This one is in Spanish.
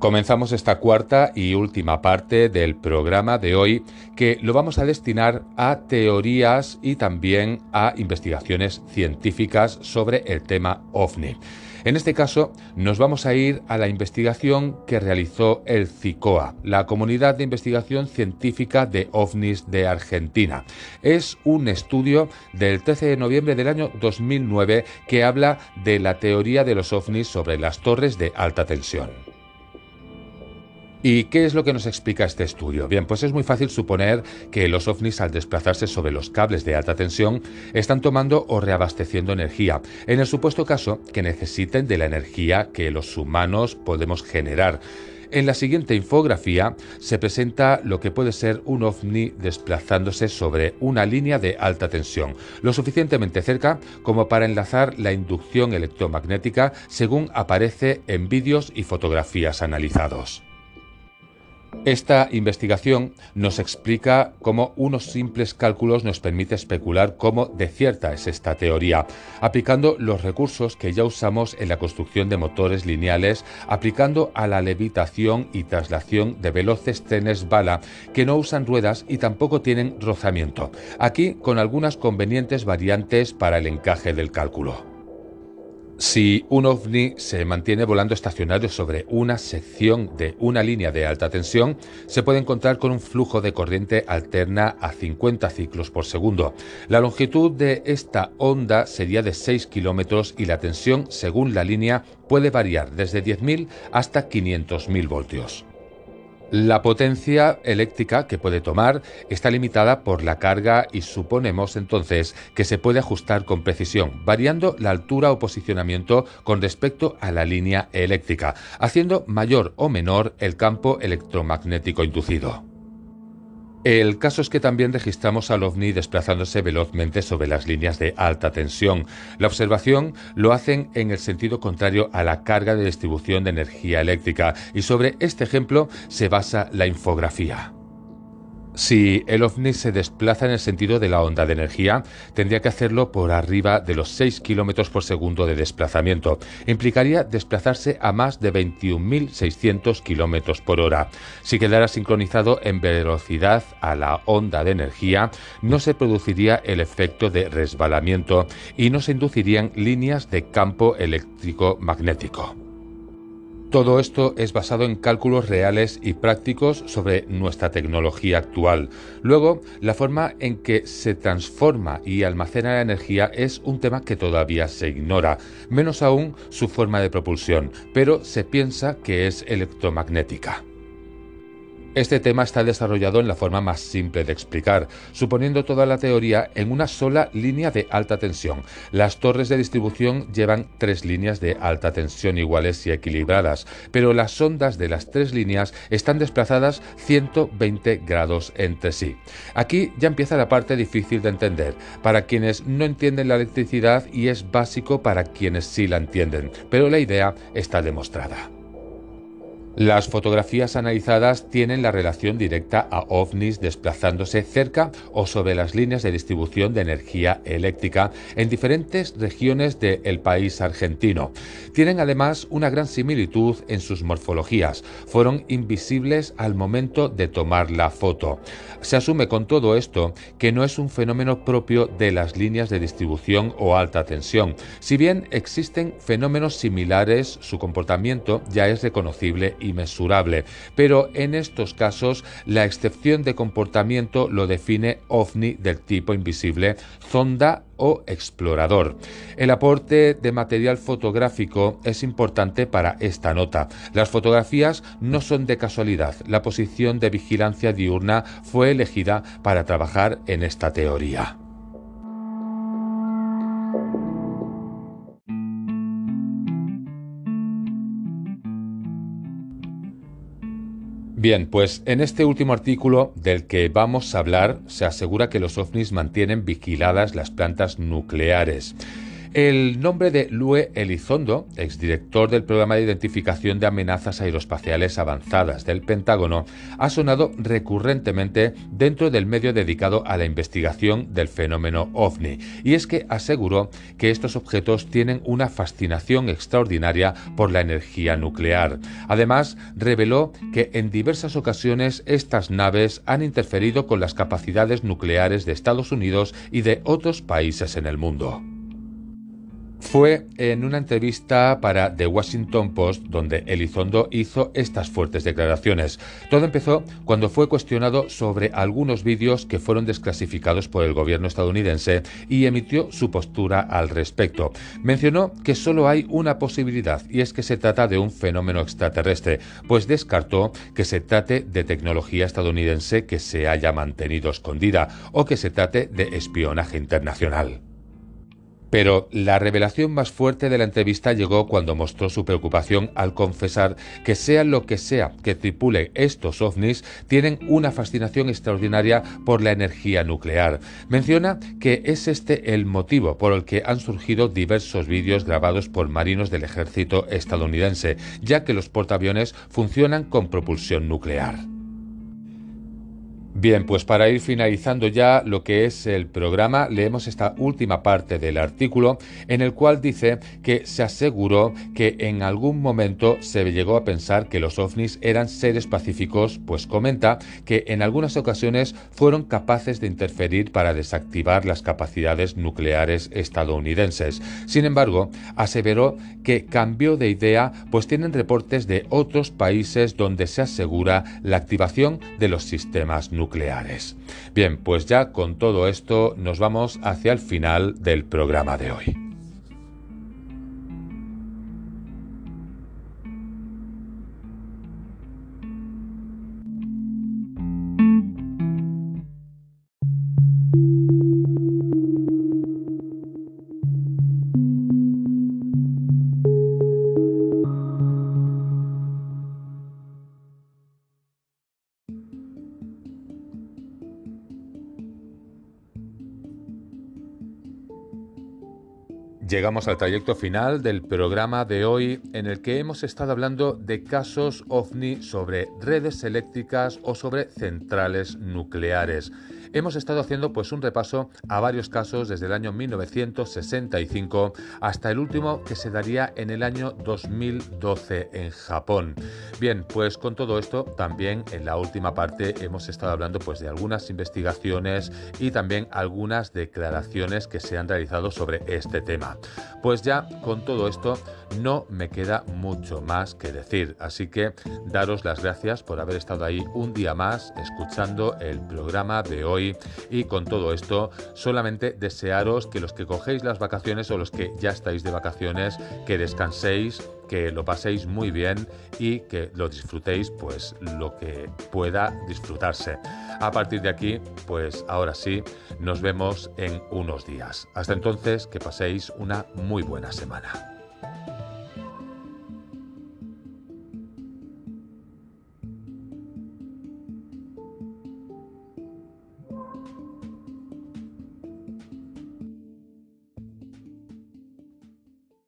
Comenzamos esta cuarta y última parte del programa de hoy que lo vamos a destinar a teorías y también a investigaciones científicas sobre el tema ovni. En este caso, nos vamos a ir a la investigación que realizó el CICOA, la Comunidad de Investigación Científica de OVNIs de Argentina. Es un estudio del 13 de noviembre del año 2009 que habla de la teoría de los ovnis sobre las torres de alta tensión. ¿Y qué es lo que nos explica este estudio? Bien, pues es muy fácil suponer que los ovnis al desplazarse sobre los cables de alta tensión están tomando o reabasteciendo energía, en el supuesto caso que necesiten de la energía que los humanos podemos generar. En la siguiente infografía se presenta lo que puede ser un ovni desplazándose sobre una línea de alta tensión, lo suficientemente cerca como para enlazar la inducción electromagnética según aparece en vídeos y fotografías analizados. Esta investigación nos explica cómo unos simples cálculos nos permite especular cómo de cierta es esta teoría, aplicando los recursos que ya usamos en la construcción de motores lineales, aplicando a la levitación y traslación de veloces trenes bala que no usan ruedas y tampoco tienen rozamiento, aquí con algunas convenientes variantes para el encaje del cálculo. Si un ovni se mantiene volando estacionario sobre una sección de una línea de alta tensión, se puede encontrar con un flujo de corriente alterna a 50 ciclos por segundo. La longitud de esta onda sería de 6 kilómetros y la tensión, según la línea, puede variar desde 10.000 hasta 500.000 voltios. La potencia eléctrica que puede tomar está limitada por la carga y suponemos entonces que se puede ajustar con precisión, variando la altura o posicionamiento con respecto a la línea eléctrica, haciendo mayor o menor el campo electromagnético inducido. El caso es que también registramos al ovni desplazándose velozmente sobre las líneas de alta tensión. La observación lo hacen en el sentido contrario a la carga de distribución de energía eléctrica y sobre este ejemplo se basa la infografía. Si el ovni se desplaza en el sentido de la onda de energía, tendría que hacerlo por arriba de los 6 km por segundo de desplazamiento. Implicaría desplazarse a más de 21.600 km por hora. Si quedara sincronizado en velocidad a la onda de energía, no se produciría el efecto de resbalamiento y no se inducirían líneas de campo eléctrico magnético. Todo esto es basado en cálculos reales y prácticos sobre nuestra tecnología actual. Luego, la forma en que se transforma y almacena la energía es un tema que todavía se ignora, menos aún su forma de propulsión, pero se piensa que es electromagnética. Este tema está desarrollado en la forma más simple de explicar, suponiendo toda la teoría en una sola línea de alta tensión. Las torres de distribución llevan tres líneas de alta tensión iguales y equilibradas, pero las ondas de las tres líneas están desplazadas 120 grados entre sí. Aquí ya empieza la parte difícil de entender, para quienes no entienden la electricidad y es básico para quienes sí la entienden, pero la idea está demostrada. Las fotografías analizadas tienen la relación directa a ovnis desplazándose cerca o sobre las líneas de distribución de energía eléctrica en diferentes regiones del país argentino. Tienen además una gran similitud en sus morfologías. Fueron invisibles al momento de tomar la foto. Se asume con todo esto que no es un fenómeno propio de las líneas de distribución o alta tensión. Si bien existen fenómenos similares, su comportamiento ya es reconocible y mesurable, pero en estos casos la excepción de comportamiento lo define ovni del tipo invisible, zonda o explorador. El aporte de material fotográfico es importante para esta nota. Las fotografías no son de casualidad. La posición de vigilancia diurna fue elegida para trabajar en esta teoría. Bien, pues en este último artículo del que vamos a hablar se asegura que los ovnis mantienen vigiladas las plantas nucleares. El nombre de Lue Elizondo, exdirector del Programa de Identificación de Amenazas Aeroespaciales Avanzadas del Pentágono, ha sonado recurrentemente dentro del medio dedicado a la investigación del fenómeno ovni, y es que aseguró que estos objetos tienen una fascinación extraordinaria por la energía nuclear. Además, reveló que en diversas ocasiones estas naves han interferido con las capacidades nucleares de Estados Unidos y de otros países en el mundo. Fue en una entrevista para The Washington Post donde Elizondo hizo estas fuertes declaraciones. Todo empezó cuando fue cuestionado sobre algunos vídeos que fueron desclasificados por el gobierno estadounidense y emitió su postura al respecto. Mencionó que solo hay una posibilidad y es que se trata de un fenómeno extraterrestre, pues descartó que se trate de tecnología estadounidense que se haya mantenido escondida o que se trate de espionaje internacional. Pero la revelación más fuerte de la entrevista llegó cuando mostró su preocupación al confesar que sea lo que sea que tripule estos ovnis, tienen una fascinación extraordinaria por la energía nuclear. Menciona que es este el motivo por el que han surgido diversos vídeos grabados por marinos del ejército estadounidense, ya que los portaaviones funcionan con propulsión nuclear. Bien, pues para ir finalizando ya lo que es el programa, leemos esta última parte del artículo en el cual dice que se aseguró que en algún momento se llegó a pensar que los ovnis eran seres pacíficos, pues comenta que en algunas ocasiones fueron capaces de interferir para desactivar las capacidades nucleares estadounidenses. Sin embargo, aseveró que cambió de idea, pues tienen reportes de otros países donde se asegura la activación de los sistemas nucleares nucleares. Bien, pues ya con todo esto nos vamos hacia el final del programa de hoy. Llegamos al trayecto final del programa de hoy en el que hemos estado hablando de casos ovni sobre redes eléctricas o sobre centrales nucleares hemos estado haciendo pues un repaso a varios casos desde el año 1965 hasta el último que se daría en el año 2012 en Japón. Bien, pues con todo esto también en la última parte hemos estado hablando pues de algunas investigaciones y también algunas declaraciones que se han realizado sobre este tema. Pues ya con todo esto no me queda mucho más que decir, así que daros las gracias por haber estado ahí un día más escuchando el programa de hoy. Y con todo esto solamente desearos que los que cogéis las vacaciones o los que ya estáis de vacaciones que descanséis que lo paséis muy bien y que lo disfrutéis pues lo que pueda disfrutarse. A partir de aquí, pues ahora sí, nos vemos en unos días. Hasta entonces, que paséis una muy buena semana.